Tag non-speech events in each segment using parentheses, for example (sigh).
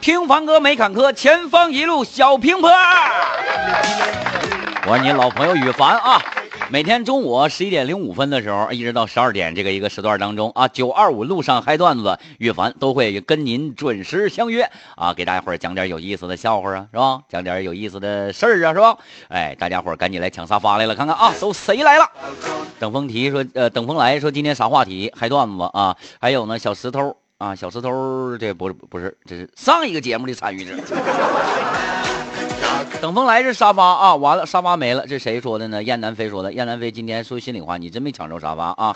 听凡哥没坎坷，前方一路小平坡。我是你老朋友羽凡啊。 每天中午十一点零五分的时候，一直到十二点这个一个时段当中啊，九二五路上嗨段子，岳凡都会跟您准时相约啊，给大家伙讲点有意思的笑话啊，是吧？讲点有意思的事儿啊，是吧？哎，大家伙赶紧来抢沙发来了，看看啊，都谁来了？等风提说，呃，等风来说今天啥话题？嗨段子啊，还有呢，小石头啊，小石头，这不是不是，这是上一个节目的参与者。等风来是沙发啊，完了沙发没了，这谁说的呢？燕南飞说的。燕南飞今天说心里话，你真没抢着沙发啊。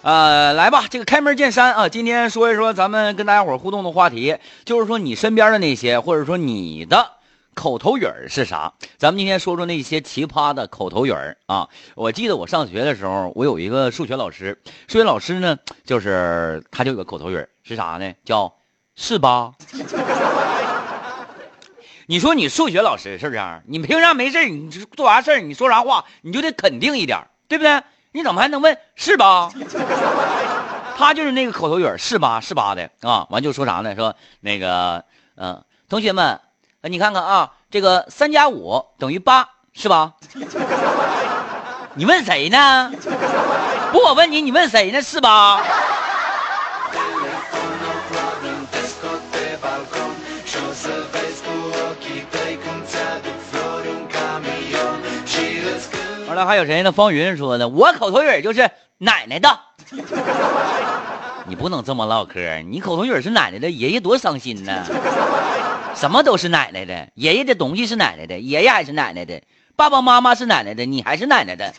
呃，来吧，这个开门见山啊，今天说一说咱们跟大家伙互动的话题，就是说你身边的那些，或者说你的口头语是啥？咱们今天说说那些奇葩的口头语啊。我记得我上学的时候，我有一个数学老师，数学老师呢，就是他就有个口头语是啥呢？叫是吧？你说你数学老师是不是？你平常没事你做啥事你说啥话，你就得肯定一点，对不对？你怎么还能问是吧？(laughs) 他就是那个口头语是吧？是吧的啊。完就说啥呢？说那个，嗯，同学们，你看看啊，这个三加五等于八，是吧？(laughs) 你问谁呢？不，我问你，你问谁呢？是吧？那还有谁呢？方云说的，我口头语就是奶奶的。(laughs) 你不能这么唠嗑，你口头语是奶奶的，爷爷多伤心呢。什么都是奶奶的，爷爷的东西是奶奶的，爷爷还是奶奶的，爸爸妈妈是奶奶的，你还是奶奶的。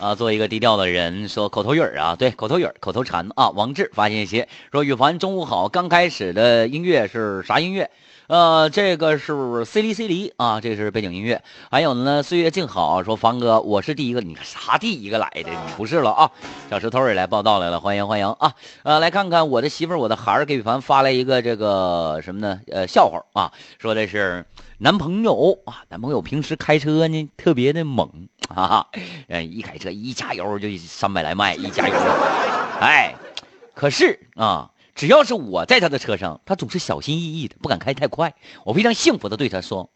啊，做一个低调的人，说口头语啊，对，口头语口头禅啊。王志发信息说：“羽凡，中午好。刚开始的音乐是啥音乐？”呃，这个是 C 哩 C 哩啊，这是背景音乐。还有呢，岁月静好说凡哥，我是第一个，你啥第一个来的？你不是了啊！小石头也来报道来了，欢迎欢迎啊！呃，来看看我的媳妇儿，我的孩儿给凡发来一个这个什么呢？呃，笑话啊，说的是男朋友啊，男朋友平时开车呢特别的猛啊，嗯，一开车一加油就三百来迈，一加油，(laughs) 哎，可是啊。只要是我在他的车上，他总是小心翼翼的，不敢开太快。我非常幸福的对他说：“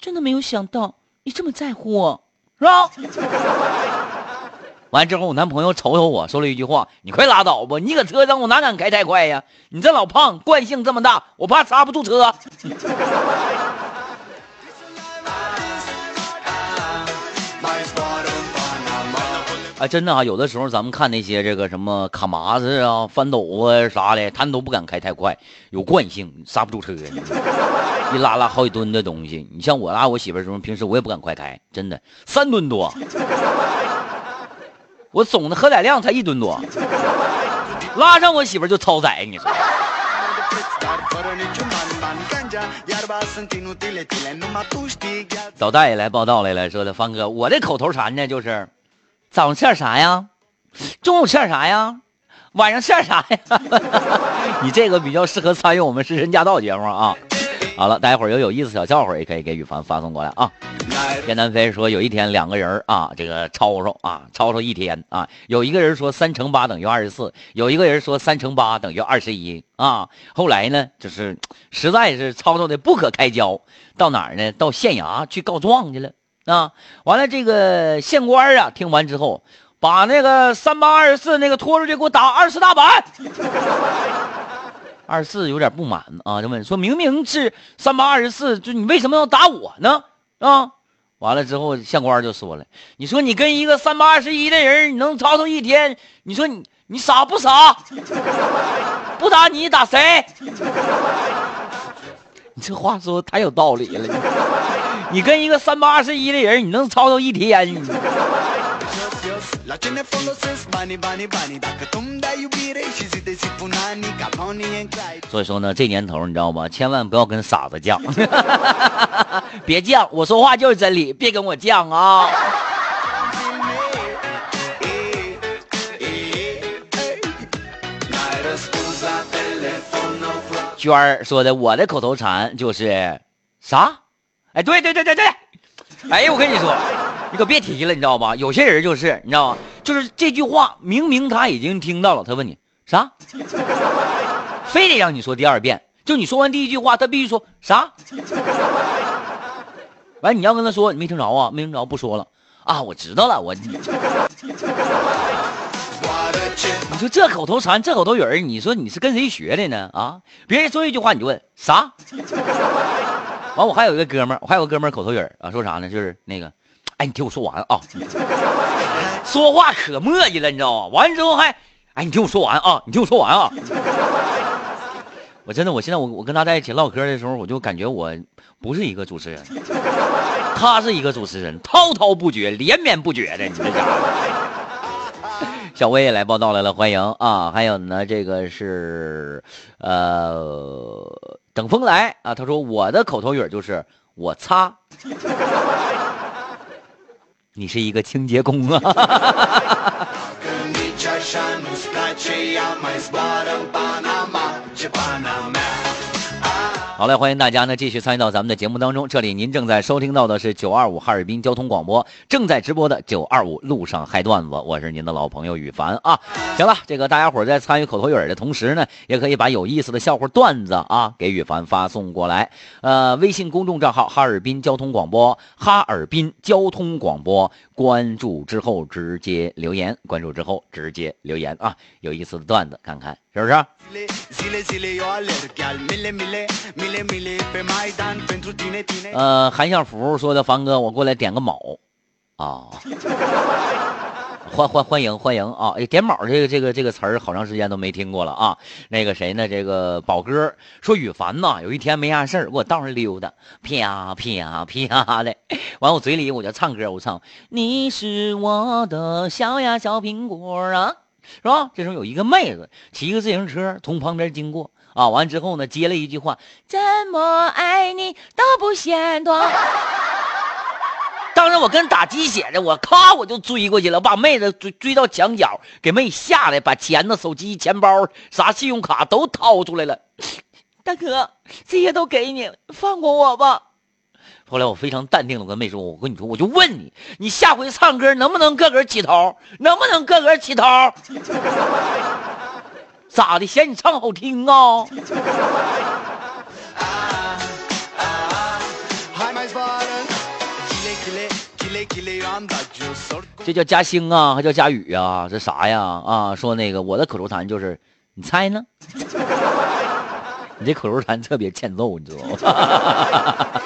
真的没有想到你这么在乎我，是吧？” (laughs) 完之后，我男朋友瞅瞅我说了一句话：“你快拉倒吧，你搁车上我哪敢开太快呀？你这老胖，惯性这么大，我怕刹不住车。” (laughs) 啊，真的啊，有的时候咱们看那些这个什么卡麻子啊、翻斗啊啥的，他们都不敢开太快，有惯性，刹不住车，一拉拉好几吨的东西。你像我拉我媳妇儿时候，平时我也不敢快开，真的三吨多，我总的荷载量才一吨多，拉上我媳妇儿就超载，你说。老大爷来报道来了，说的方哥，我的口头禅呢就是。早上吃点啥呀？中午吃点啥呀？晚上吃点啥呀？(laughs) 你这个比较适合参与我们《食神驾到》节目啊。好了，待会儿有有意思小笑话也可以给羽凡发送过来啊。燕南飞说，有一天两个人啊，这个吵吵啊，吵吵一天啊。有一个人说三乘八等于二十四，有一个人说三乘八等于二十一啊。后来呢，就是实在是吵吵的不可开交，到哪儿呢？到县衙去告状去了。啊，完了，这个县官啊，听完之后，把那个三八二十四那个拖出去，给我打二十大板。(laughs) 二十四有点不满啊，就问说明明是三八二十四，就你为什么要打我呢？啊，完了之后，县官就说了，你说你跟一个三八二十一的人，你能吵吵一天？你说你你傻不傻？不打你打谁？(laughs) 你这话说太有道理了。你跟一个三八二十一的人，你能吵吵一天？你所以说呢，这年头你知道吗？千万不要跟傻子犟，(laughs) 别犟，我说话就是真理，别跟我犟啊！娟儿说的，我的口头禅就是啥？哎，对对对对对，哎呀，我跟你说，你可别提了，你知道吧？有些人就是，你知道吗？就是这句话明明他已经听到了，他问你啥，(laughs) 非得让你说第二遍。就你说完第一句话，他必须说啥？(laughs) 完，你要跟他说你没听着啊？没听着，不说了啊！我知道了，我。(laughs) 你说这口头禅，这口头语儿，你说你是跟谁学的呢？啊，别人说一句话你就问啥？完，我还有一个哥们儿，我还有个哥们儿口头语啊，说啥呢？就是那个，哎，你听我说完啊，说话可磨叽了，你知道吗？完之后还，哎，你听我说完啊，你听我说完啊。(laughs) 我真的，我现在我我跟他在一起唠嗑的时候，我就感觉我不是一个主持人，他是一个主持人，滔滔不绝，连绵不绝的，你这家伙。(laughs) 小薇也来报道来了，欢迎啊！还有呢，这个是，呃，等风来啊。他说我的口头语就是我擦，(laughs) 你是一个清洁工啊。好嘞，欢迎大家呢继续参与到咱们的节目当中。这里您正在收听到的是九二五哈尔滨交通广播正在直播的九二五路上嗨段子，我是您的老朋友羽凡啊。行了，这个大家伙在参与口头语的同时呢，也可以把有意思的笑话段子啊给羽凡发送过来。呃，微信公众账号哈尔滨交通广播，哈尔滨交通广播，关注之后直接留言，关注之后直接留言啊，有意思的段子看看是不是？呃，韩向福说的凡哥，我过来点个卯，啊，欢欢欢迎欢迎啊！哎，点卯这个这个这个词儿，好长时间都没听过了啊。那个谁呢？这个宝哥说羽凡呐，有一天没啥事儿，给我道上溜达，啪啪啪的，完我嘴里我就唱歌，我唱你是我的小呀小苹果啊。是吧？这时候有一个妹子骑个自行车从旁边经过啊，完之后呢，接了一句话：“怎么爱你都不嫌多。(laughs) ”当时我跟打鸡血的，我咔我就追过去了，我把妹子追追到墙角，给妹吓得把钱呢、手机、钱包、啥信用卡都掏出来了。(laughs) 大哥，这些都给你，放过我吧。后来我非常淡定的跟妹说：“我跟你说，我就问你，你下回唱歌能不能个个起头？能不能个个起头？(laughs) 咋的？嫌你唱好听啊？”这叫嘉兴啊，还叫嘉宇啊？这啥呀？啊，说那个我的口头禅就是，你猜呢？(laughs) 你这口头禅特别欠揍，你知道吗 (laughs)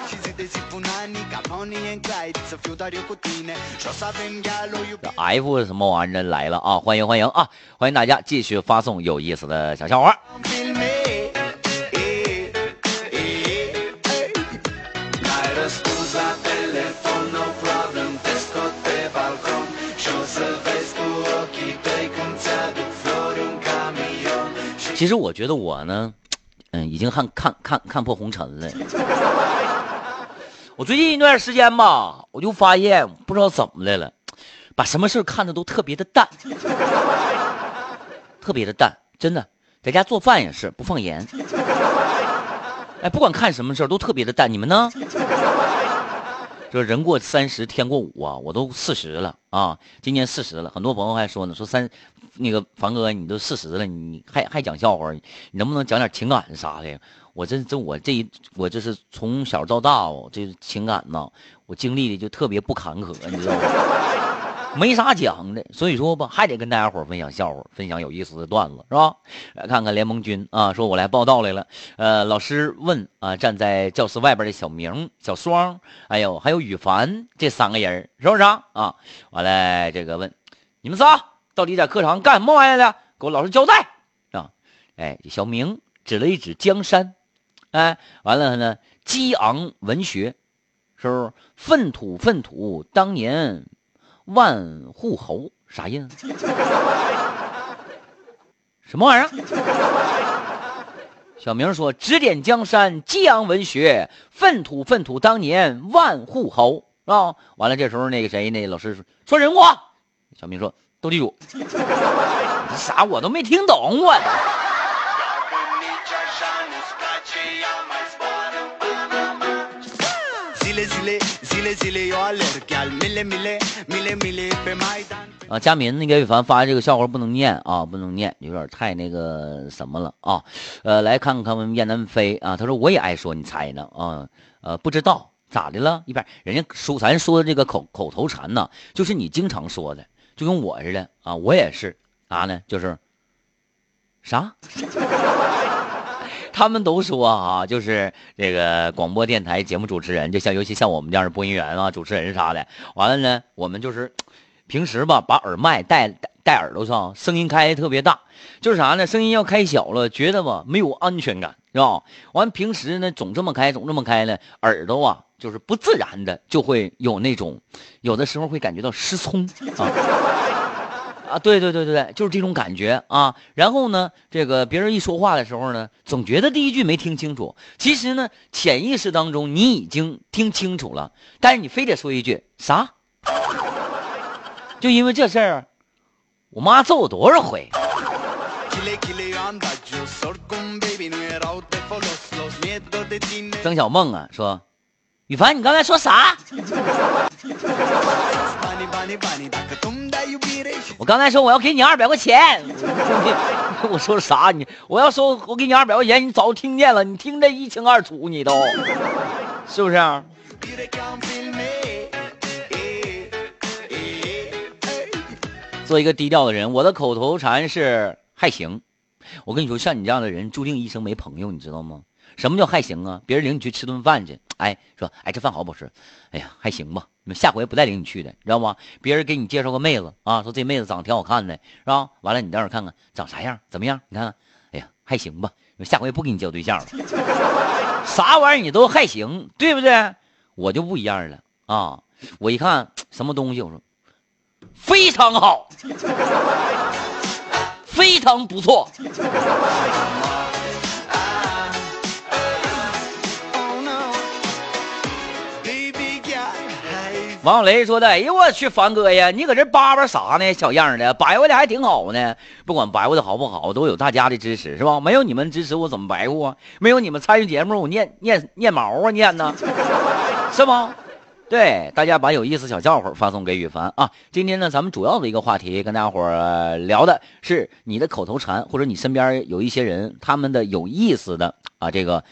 ？F 什么玩意儿来了啊？欢迎欢迎啊！欢迎大家继续发送有意思的小笑话。其实我觉得我呢。嗯，已经看看看看破红尘了。我最近一段时间吧，我就发现不知道怎么的了，把什么事看的都特别的淡，特别的淡，真的，在家做饭也是不放盐。哎，不管看什么事都特别的淡。你们呢？就是人过三十天过五啊，我都四十了啊，今年四十了。很多朋友还说呢，说三，那个凡哥你都四十了，你还还讲笑话，你能不能讲点情感啥的？我这这我这一我这是从小到大哦，这情感呢，我经历的就特别不坎坷，你知道吗？(laughs) 没啥讲的，所以说吧，还得跟大家伙分享笑话，分享有意思的段子，是吧？来看看联盟军啊，说我来报道来了。呃，老师问啊，站在教室外边的小明、小双，哎呦，还有羽凡这三个人，是不是啊？啊，完了，这个问你们仨到底在课堂干什么玩意儿的？给我老师交代啊！哎，小明指了一指江山，哎，完了呢，激昂文学，是不是？粪土粪土，当年。万户侯啥意思？(laughs) 什么玩意儿？小明说：“指点江山，激昂文学，粪土粪土，当年万户侯是吧？”完了，这时候那个谁，那老师说：“说人话。”小明说：“斗地主。(laughs) ”啥？我都没听懂我。啊佳明那个羽凡发这个笑话不能念啊不能念有点太那个什么了啊。呃来看看们燕南飞啊他说我也爱说你猜呢啊呃不知道咋的了？一般人家说咱说的这个口口头禅呢就是你经常说的就跟我似的啊我也是。啊呢？就是。啥？他们都说啊，就是这个广播电台节目主持人，就像尤其像我们这样的播音员啊、主持人啥的。完了呢，我们就是平时吧，把耳麦戴戴耳朵上，声音开特别大，就是啥呢？声音要开小了，觉得吧没有安全感，是吧？完平时呢，总这么开，总这么开呢，耳朵啊，就是不自然的就会有那种，有的时候会感觉到失聪啊。啊，对对对对对，就是这种感觉啊。然后呢，这个别人一说话的时候呢，总觉得第一句没听清楚。其实呢，潜意识当中你已经听清楚了，但是你非得说一句啥？就因为这事儿，我妈揍我多少回？曾小梦啊，说，羽凡，你刚才说啥？我刚才说我要给你二百块钱，(laughs) 我说啥？你我要说我给你二百块钱，你早听见了，你听得一清二楚，你都是不是？做一个低调的人，我的口头禅是还行。我跟你说，像你这样的人，注定一生没朋友，你知道吗？什么叫还行啊？别人领你去吃顿饭去，哎，说哎这饭好不好吃？哎呀还行吧。你们下回不带领你去的，知道吗？别人给你介绍个妹子啊，说这妹子长得挺好看的，是吧？完了你待会儿看看长啥样，怎么样？你看看，哎呀还行吧。你们下回不给你交对象了。(laughs) 啥玩意你都还行，对不对？我就不一样了啊！我一看什么东西，我说非常好，非常不错。王小雷说的：“哎呦我去，凡哥呀，你搁这叭叭啥呢？小样的，白活的还挺好呢。不管白活的好不好，都有大家的支持，是吧？没有你们支持，我怎么白活啊？没有你们参与节目，我念念念毛啊念呢，(laughs) 是吗？对，大家把有意思小笑话发送给羽凡啊。今天呢，咱们主要的一个话题跟大家伙聊的是你的口头禅，或者你身边有一些人他们的有意思的啊这个。”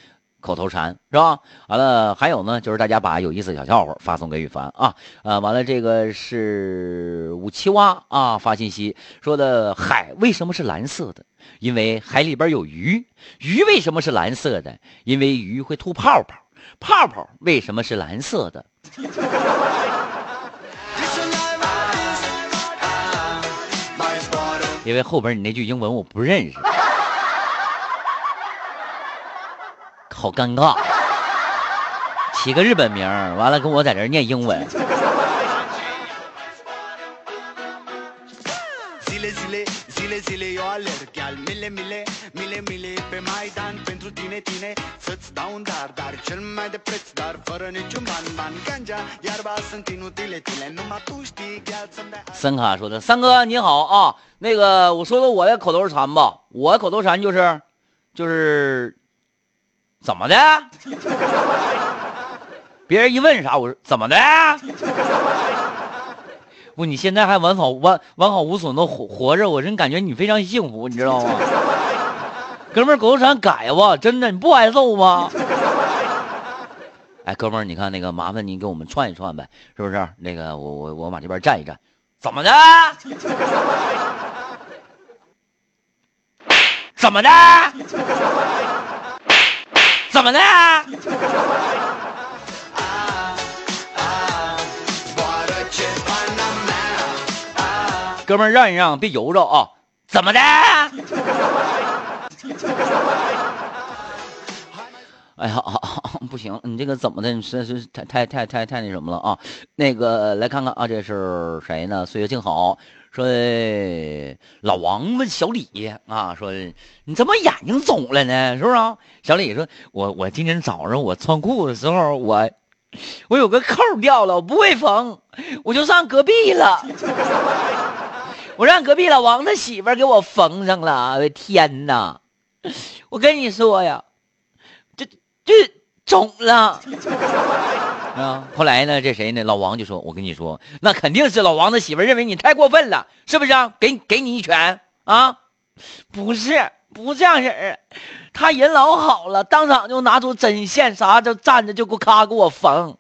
口头禅是吧？完了，还有呢，就是大家把有意思小笑话发送给羽凡啊。呃，完了，这个是五七蛙啊发信息说的海为什么是蓝色的？因为海里边有鱼。鱼为什么是蓝色的？因为鱼会吐泡泡。泡泡为什么是蓝色的？(laughs) 因为后边你那句英文我不认识。好尴尬，起个日本名完了跟我在这念英文。森卡说的：“三哥你好啊，那个我说说我的口头禅吧，我的口头禅就是，就是。”怎么的？(laughs) 别人一问啥，我说怎么的？(laughs) 不，你现在还完好完完好无损的活活着，我真感觉你非常幸福，你知道吗？(laughs) 哥们儿，狗头禅改吧，真的，你不挨揍吗？哎，哥们儿，你看那个，麻烦您给我们串一串呗，是不是？那个，我我我往这边站一站，怎么的？怎么的？怎么的？哥们儿，让一让，别悠着啊！怎么的？哎呀，不行，你这个怎么的？你是是太太太太太那什么了啊？那个，来看看啊，这是谁呢？岁月静好。说老王问小李啊，说你怎么眼睛肿了呢？是不是？小李说，我我今天早上我穿裤子的时候，我我有个扣掉了，我不会缝，我就上隔壁了，(laughs) 我让隔壁老王他媳妇给我缝上了。我的天哪！我跟你说呀，这这肿了。(laughs) 啊，后来呢，这谁呢？老王就说：“我跟你说，那肯定是老王的媳妇认为你太过分了，是不是啊？给给你一拳啊？不是，不这样式儿，他人老好了，当场就拿出针线啥，就站着就给我咔给我缝。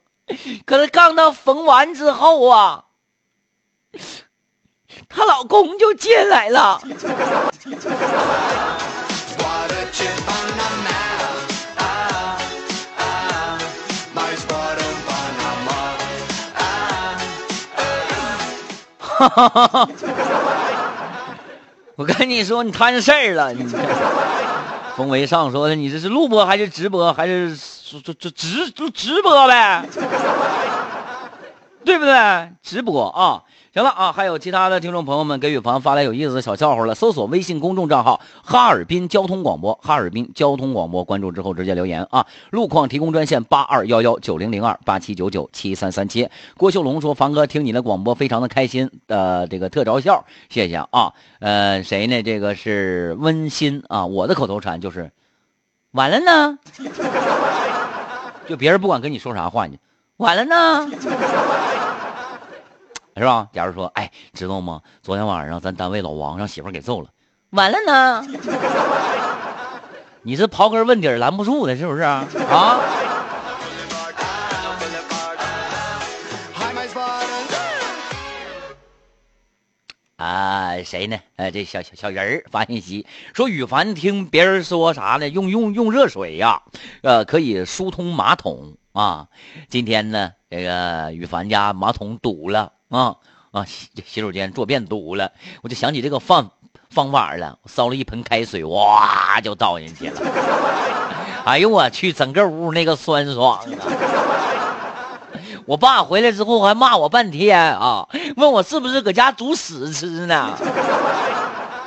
可是刚到缝完之后啊，她老公就进来了。(laughs) ” (laughs) 我跟你说，你摊事儿了。你风为上说的，你这是录播还是直播，还是这这直直播呗？对不对？直播啊。行了啊，还有其他的听众朋友们给宇鹏发来有意思的小笑话了。搜索微信公众账号“哈尔滨交通广播”，哈尔滨交通广播，关注之后直接留言啊。路况提供专线八二幺幺九零零二八七九九七三三七。郭秀龙说：“凡哥听你的广播非常的开心，呃，这个特着笑，谢谢啊。呃，谁呢？这个是温馨啊。我的口头禅就是完了呢，(laughs) 就别人不管跟你说啥话，你完了呢。”是吧？假如说，哎，知道吗？昨天晚上咱单位老王让媳妇给揍了，完了呢。(laughs) 你是刨根问底拦不住的，是不是啊？啊？啊，谁呢？呃，这小小小人儿发信息说，羽凡听别人说啥呢？用用用热水呀，呃，可以疏通马桶啊。今天呢，这个羽凡家马桶堵了。啊啊！洗洗手间坐便堵了，我就想起这个方方法了。我烧了一盆开水，哇就倒进去了。(laughs) 哎呦我去，整个屋那个酸爽啊！我爸回来之后还骂我半天啊，问我是不是搁家煮屎吃呢？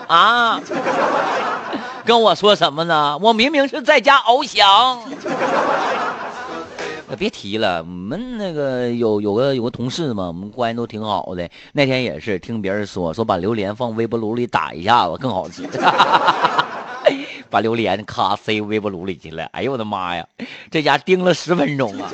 啊！跟我说什么呢？我明明是在家翱翔。别提了，我们那个有有个有个同事嘛，我们关系都挺好的。那天也是听别人说，说把榴莲放微波炉里打一下子更好吃。(laughs) 把榴莲咔塞微波炉里去了，哎呦我的妈呀，这家叮了十分钟啊！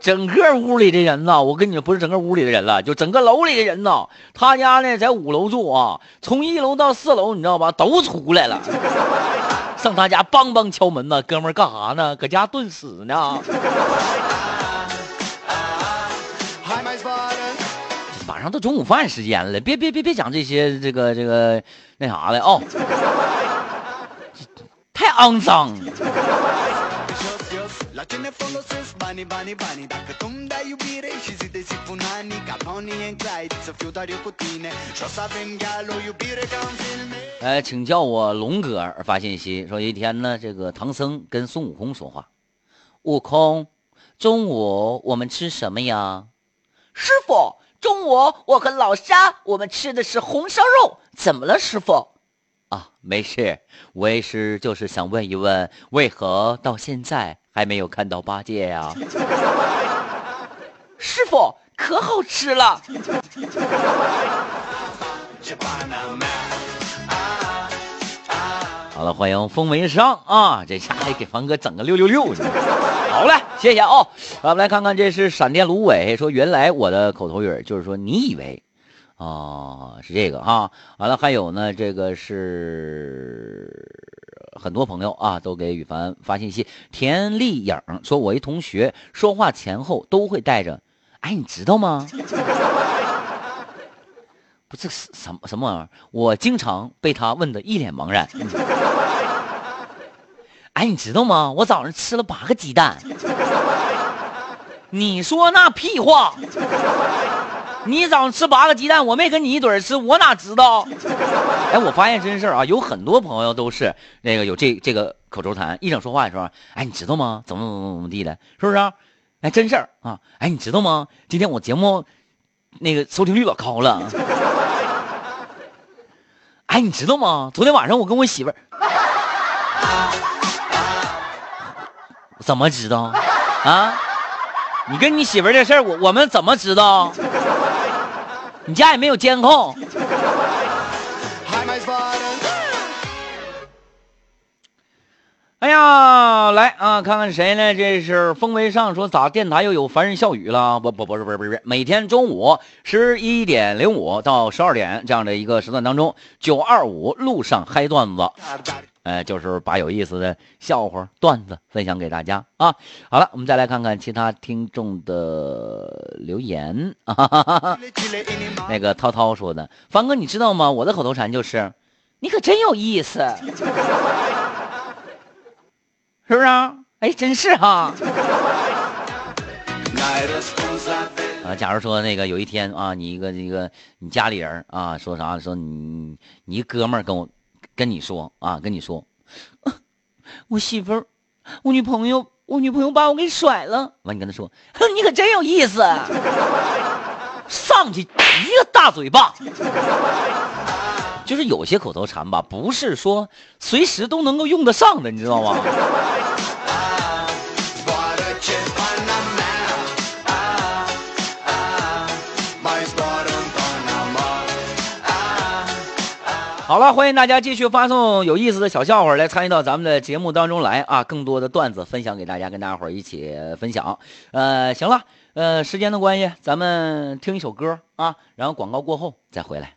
整个屋里的人呐，我跟你说，不是整个屋里的人了，就整个楼里的人呐。他家呢在五楼住啊，从一楼到四楼，你知道吧，都出来了。上他家梆梆敲门呢，哥们儿干啥呢？搁家炖死呢。马上到中午饭时间了，别别别别讲这些这个这个那啥的哦，太肮脏。哎，请叫我龙哥发信息说，一天呢，这个唐僧跟孙悟空说话：“悟空，中午我们吃什么呀？”师傅，中午我和老沙我们吃的是红烧肉，怎么了，师傅？啊，没事，我也是就是想问一问，为何到现在还没有看到八戒呀？(laughs) 师傅，可好吃了。(laughs) 好了，欢迎风为上啊！这下还给凡哥整个六六六。好嘞，谢谢啊！咱们来看看，这是闪电芦苇说，原来我的口头语就是说，你以为啊是这个哈？完了，还有呢，这个是很多朋友啊都给羽凡发信息。田丽颖说，我一同学说话前后都会带着，哎，你知道吗？(laughs) 不，这是什么什么玩意儿？我经常被他问的一脸茫然。哎，你知道吗？我早上吃了八个鸡蛋。你说那屁话？你早上吃八个鸡蛋，我没跟你一堆吃，我哪知道？(laughs) 哎，我发现真事儿啊，有很多朋友都是那个有这这个口头禅，一整说话的时候，哎，你知道吗？怎么怎么怎么地的，是不是？哎，真事儿啊！哎，你知道吗？今天我节目那个收听率老高了。(laughs) 哎，你知道吗？昨天晚上我跟我媳妇儿，(laughs) 怎么知道？啊？你跟你媳妇儿这事儿，我我们怎么知道？你家也没有监控。哎呀，来啊，看看谁呢？这是风为上说咋电台又有凡人笑语了？不不不是不是不是，每天中午十一点零五到十二点这样的一个时段当中，九二五路上嗨段子，呃，就是把有意思的笑话段子分享给大家啊。好了，我们再来看看其他听众的留言啊。(laughs) 那个涛涛说的，凡哥你知道吗？我的口头禅就是，你可真有意思。(laughs) 是不是啊？哎，真是哈。啊，假如说那个有一天啊，你一个一个你家里人啊，说啥？说你你一哥们跟我跟你说啊，跟你说，我媳妇儿，我女朋友，我女朋友把我给甩了。完，你跟他说，哼你可真有意思，上去一个大嘴巴。就是有些口头禅吧，不是说随时都能够用得上的，你知道吗？好了，欢迎大家继续发送有意思的小笑话来参与到咱们的节目当中来啊！更多的段子分享给大家，跟大家伙儿一起分享。呃，行了，呃，时间的关系，咱们听一首歌啊，然后广告过后再回来。